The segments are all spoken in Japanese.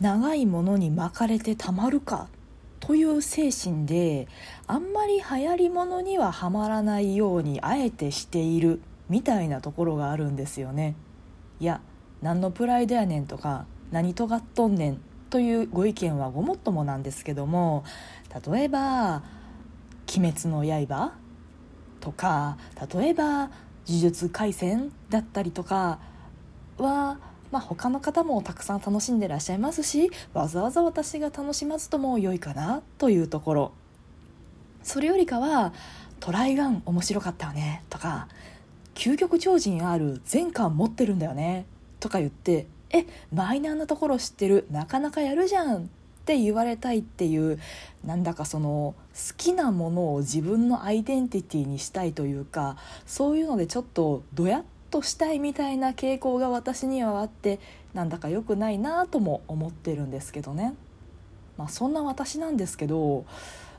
長いものに巻かれてたまるかという精神であんまり流行りものにはハマらないようにあえてしているみたいなところがあるんですよね。いや何のプライドやねんとか何とがっとんねんというご意見はごもっともなんですけども例えば「鬼滅の刃」とか例えば「呪術廻戦」だったりとかはまあ、他の方もたくさん楽しんでらっしゃいますしわざわざ私が楽しまずとも良いかなというところ。それよりかは「トライガン面白かったよね」とか「究極超人 R 全巻持ってるんだよね」とか言って「えマイナーなところ知ってるなかなかやるじゃん」って言われたいっていうなんだかその好きなものを自分のアイデンティティにしたいというかそういうのでちょっとどやっとしたいみたいな傾向が私にはあってなんだか良くないなとも思ってるんですけどね。まあ、そんな私なんですけど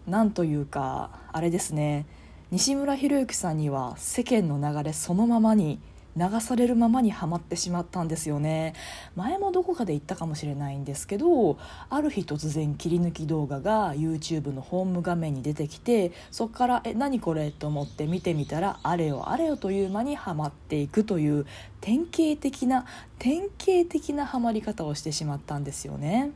なんというかあれですね西村博之さんには世間の流れそのままに流されるままにはまってしまったんですよね前もどこかで言ったかもしれないんですけどある日突然切り抜き動画が YouTube のホーム画面に出てきてそこから「え何これ?」と思って見てみたらあれよあれよという間にはまっていくという典型的な典型的なハマり方をしてしまったんですよね。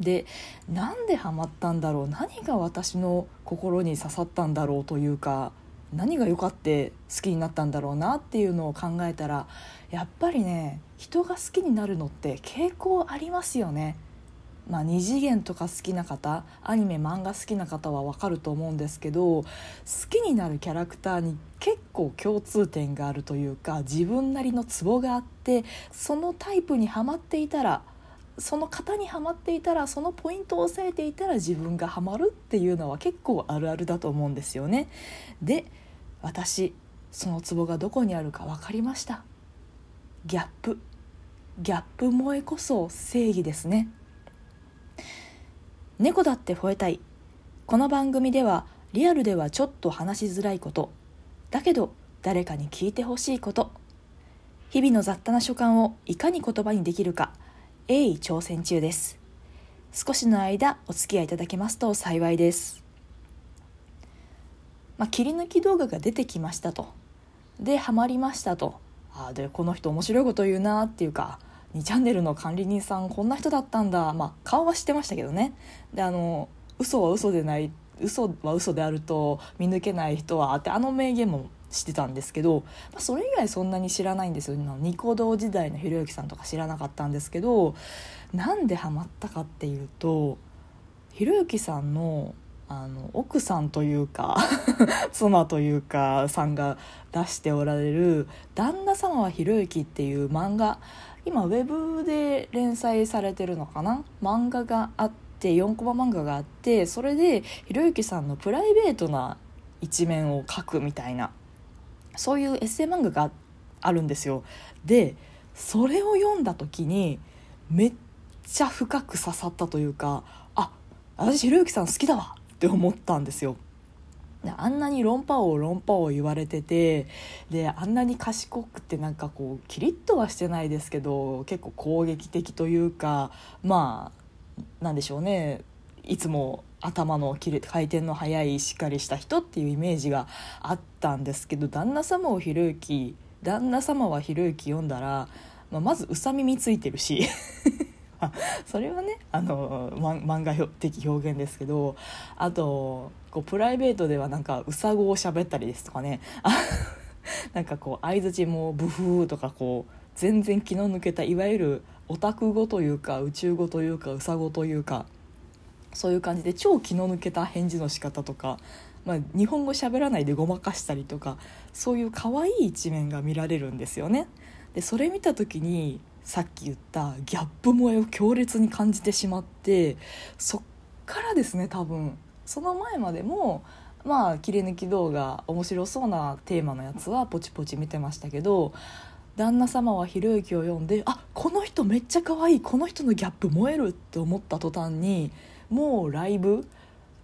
でなんでハマったんだろう何が私の心に刺さったんだろうというか何が良かって好きになったんだろうなっていうのを考えたらやっぱりね人が好きになるのって傾向ありますよね。まあ、二次元とか好きな方アニメ漫画好きな方は分かると思うんですけど好きになるキャラクターに結構共通点があるというか自分なりのツボがあってそのタイプにはまっていたらその型にはまっていたらそのポイントを押さえていたら自分がはまるっていうのは結構あるあるだと思うんですよね。で私そのツボがどこにあるか分かりました。ギャップ。ギャップ萌えこそ正義ですね。猫だって吠えたい。この番組ではリアルではちょっと話しづらいこと。だけど誰かに聞いてほしいこと。日々の雑多な所感をいかに言葉にできるか鋭意挑戦中です。少しの間お付き合いいただけますと幸いです。まあ、切り抜き動画が出てきましたと。でハマりましたと。あでこの人面白いこと言うなっていうか2チャンネルの管理人さんこんな人だったんだ。まあ顔は知ってましたけどね。であの嘘は嘘でない嘘は嘘であると見抜けない人はってあの名言もしてたんですけど、まあ、それ以外そんなに知らないんですよ。ニコ動時代のひろゆきさんとか知らなかったんですけどなんでハマったかっていうとひろゆきさんのあの奥さんというか 妻というかさんが出しておられる「旦那様はひろゆき」っていう漫画今ウェブで連載されてるのかな？漫画があって4コマ漫画があってそれでひろゆきさんのプライベートな一面を描くみたいなそういうエッセイ漫画があるんですよ。でそれを読んだ時にめっちゃ深く刺さったというかあ私ひろゆきさん好きだわって思ったんですよ。あんなに論破王論破王言われててであんなに賢くてなんかこうキリッとはしてないですけど結構攻撃的というかまあなんでしょうねいつも頭の切れ回転の速いしっかりした人っていうイメージがあったんですけど旦那様をひろゆき旦那様はひろゆき読んだら、まあ、まずうさ耳ついてるし それはねあの漫画的表現ですけどあとこうプライベートではなんかうさごを喋ったりですとかね なんかこう相づちもブフーとかこう全然気の抜けたいわゆるオタク語というか宇宙語というかうさごというかそういう感じで超気の抜けた返事の仕方とか、まあ、日本語喋らないでごまかしたりとかそういう可愛い一面が見られるんですよね。でそれ見た時にさっき言ったギャップ萌えを強烈に感じてしまってそっからですね多分その前までもまあ切り抜き動画面白そうなテーマのやつはポチポチ見てましたけど旦那様はひろゆきを読んであこの人めっちゃ可愛いこの人のギャップ燃えるって思った途端にもうライブ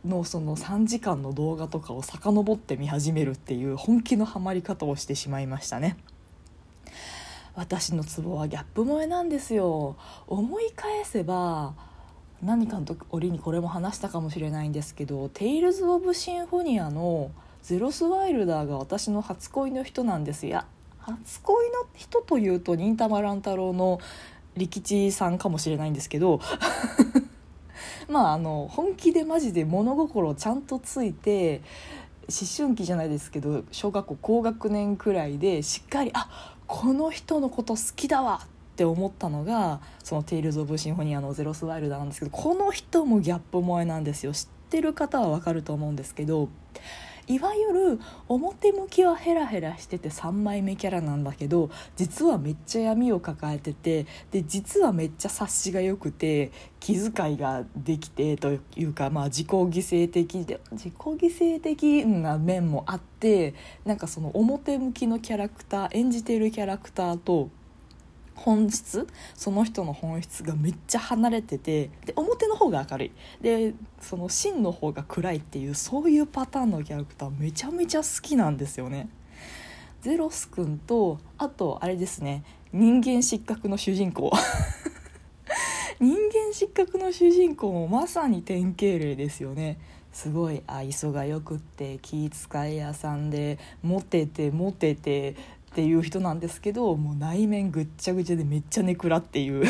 のその3時間の動画とかを遡って見始めるっていう本気のハマり方をしてしまいましたね。私のツボはギャップ萌えなんですよ。思い返せば何かの折にこれも話したかもしれないんですけど「テイルズ・オブ・シンフォニア」のゼロス・ワイルダーが私の初恋の人なんですいや初恋の人というと忍たま乱太郎の利吉さんかもしれないんですけど まああの本気でマジで物心ちゃんとついて思春期じゃないですけど小学校高学年くらいでしっかりあこの人のこと好きだわって思ったのがその「テイルズ・オブ・シンフォニア」の「ゼロス・ワイルダー」なんですけどこの人もギャップ萌えなんですよ。知ってる方はわかると思うんですけどいわゆる表向きはヘラヘラしてて3枚目キャラなんだけど実はめっちゃ闇を抱えててで実はめっちゃ察しが良くて気遣いができてというか、まあ、自己犠牲的で自己犠牲的な面もあってなんかその表向きのキャラクター演じているキャラクターと本質その人の本質がめっちゃ離れててで表の方が明るい。でその真の方が暗いっていうそういうパターンのキャラクターめちゃめちゃ好きなんですよね。ゼロスくんとあとあれですね人間失格の主人公。人間失格の主人公もまさに典型例ですよね。すごい愛想がよくって気遣い屋さんでモテてモテてっていう人なんですけどもう内面ぐっちゃぐちゃでめっちゃネクラっていう。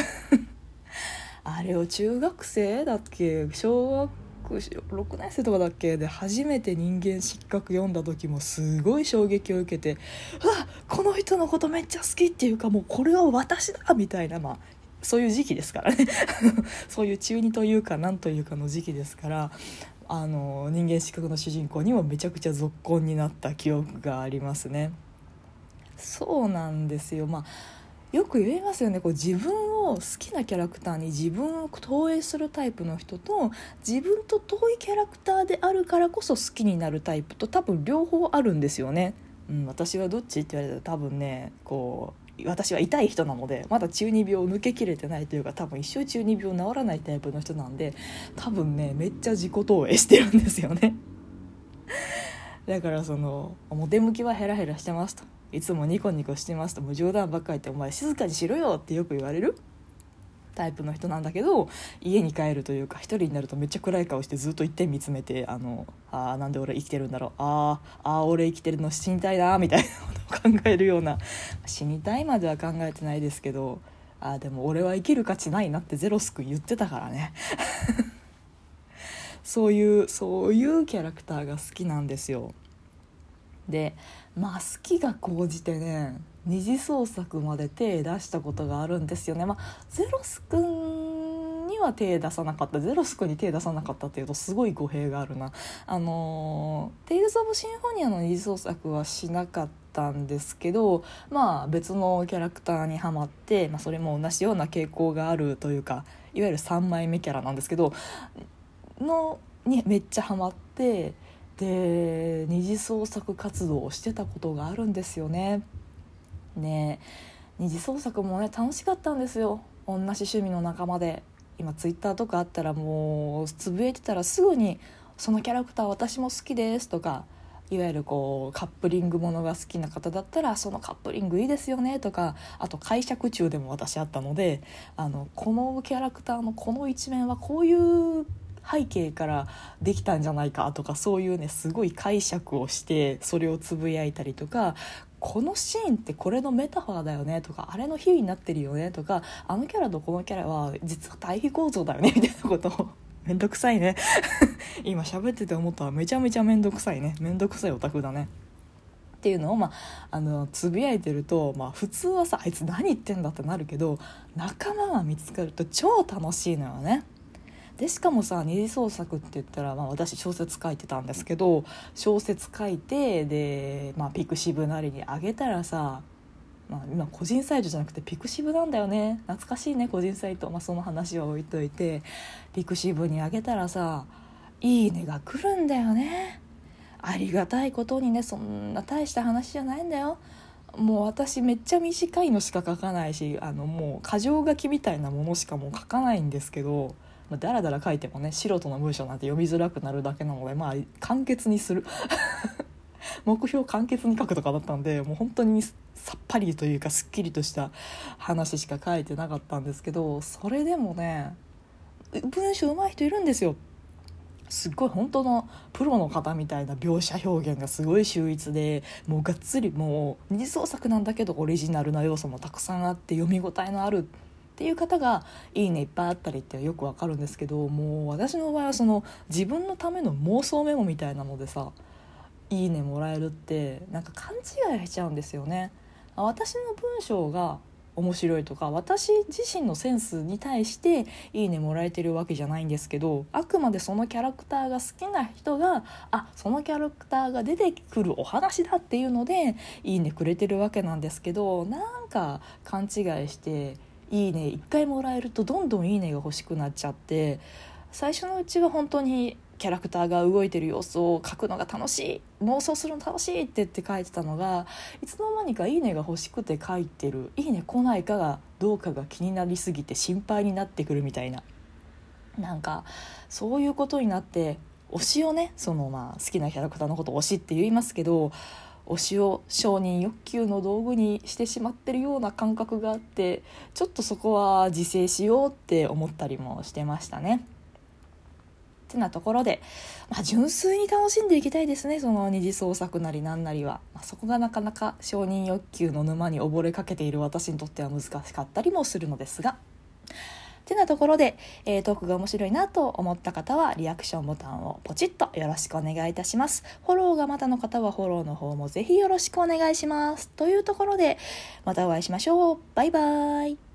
あれを中学生だっけ？小学6年生とかだっけ？で初めて人間失格読んだ時もすごい衝撃を受けてうわこの人のことめっちゃ好きっていうかもうこれは私だみたいなまあそういう時期ですからね。そういう中二というか何というかの時期ですからあの人間失格の主人公にもめちゃくちゃ続婚になった記憶がありますね。そうなんですよ。まあよく言いますよね。こう自分を好きなキャラクターに自分を投影するタイプの人と自分と遠いキャラクターであるからこそ好きになるタイプと多分両方あるんですよね。うん、私はどっちって言われたら多分ねこう私は痛い人なのでまだ中二病を抜けきれてないというか多分一生中二病治らないタイプの人なんで多分ねめっちゃ自己投影してるんですよね。だからその表向きはヘラヘラしてますと。いつもニコニコしてますともう冗談ばっかり言って「お前静かにしろよ」ってよく言われる？タイプの人なんだけど家に帰るというか一人になるとめっちゃ暗い顔してずっと一点見つめてあのあなんで俺生きてるんだろう？ああ俺生きてるの死にたいなみたいなことを考えるような死にたいまでは考えてないですけどあでも俺は生きる価値ないなってゼロス君言ってたからね。そういうそういうキャラクターが好きなんですよ。でまあ好きが高じてね二次創作まで手出したことがあるんですよね。まあ、ゼロスくんには手出さなかったゼロスくんに手出さなかったっていうとすごい語弊があるな。あの「テイルズ・オブ・シンフォニア」の二次創作はしなかったんですけどまあ別のキャラクターにはまって、まあ、それも同じような傾向があるというかいわゆる3枚目キャラなんですけどのにめっちゃハマって。で二次創作活動をしてたことがあるんですよね。ね二次創作もね楽しかったんですよ同じ趣味の仲間で今ツイッターとかあったらもうつぶやいてたらすぐに「そのキャラクター私も好きです」とかいわゆるこうカップリングものが好きな方だったらそのカップリングいいですよねとかあと解釈中でも私あったのであのこのキャラクターのこの一面はこういう背景からできたんじゃないかとかそういうねすごい解釈をしてそれをつぶやいたりとかこのシーンってこれのメタファーだよねとかあれの比喩になってるよねとかあのキャラとこのキャラは実は対比構造だよねみたいなことをめんどくさいね。今喋ってて思ったらめちゃめちゃめんどくさいね。めんどくさいオタクだね。っていうのを、まあ、あのつぶやいてると、まあ、普通はさあいつ何言ってんだってなるけど仲間が見つかると超楽しいのよね。でしかもさ二次創作って言ったら、まあ、私小説書いてたんですけど小説書いてで、まあ、ピクシブなりにあげたらさ、まあ、今個人サイトじゃなくてピクシブなんだよね懐かしいね個人サイト、まあ、その話は置いといてピクシブにあげたらさ「いいね」が来るんだよね。ありがたいことにねそんな大した話じゃないんだよ。もう私めっちゃ短いのしか書かないしあのもう箇条書きみたいなものしかもう書かないんですけどまあ、だらだら書いてもね素人の文章なんて読みづらくなるだけなのでまあ簡潔にする。目標簡潔に書くとかだったんでもう本当にさっぱりというかすっきりとした話しか書いてなかったんですけどそれでもね文章上手い人いるんですよ。すっごい本当のプロの方みたいな描写表現がすごい秀逸でもうがっつりもう二次創作なんだけどオリジナルな要素もたくさんあって読み応えのあるっていう方がいいねいっぱいあったりってよくわかるんですけどもう私の場合はその自分のための妄想メモみたいなのでさいいねもらえるってなんか勘違いしちゃうんですよね。私の文章が面白いとか私自身のセンスに対して「いいね」もらえてるわけじゃないんですけどあくまでそのキャラクターが好きな人があそのキャラクターが出てくるお話だっていうので「いいね」くれてるわけなんですけどなんか勘違いして「いいね」1回もらえるとどんどん「いいね」が欲しくなっちゃって最初のうちは本当にキャラクターが動いてる様子を描くのが楽しい妄想するの楽しいって言って書いてたのがいつの間にか「いいね」が欲しくて書いてる「いいね」来ないかがどうかが気になりすぎて心配になってくるみたいな。なんかそういうことになって推しをねそのまあ好きなキャラクターのこと推しって言いますけど推しを承認欲求の道具にしてしまってるような感覚があってちょっとそこは自制しようって思ったりもしてましたね。ってなところで、まあ、純粋に楽しんでいきたいですねその二次創作なりなんなりは、まあ、そこがなかなか承認欲求の沼に溺れかけている私にとっては難しかったりもするのですが。てなところで、えー、トークが面白いなと思った方はリアクションボタンをポチッとよろしくお願いいたします。フォローがまだの方はフォローの方もぜひよろしくお願いします。というところでまたお会いしましょう。バイバーイ。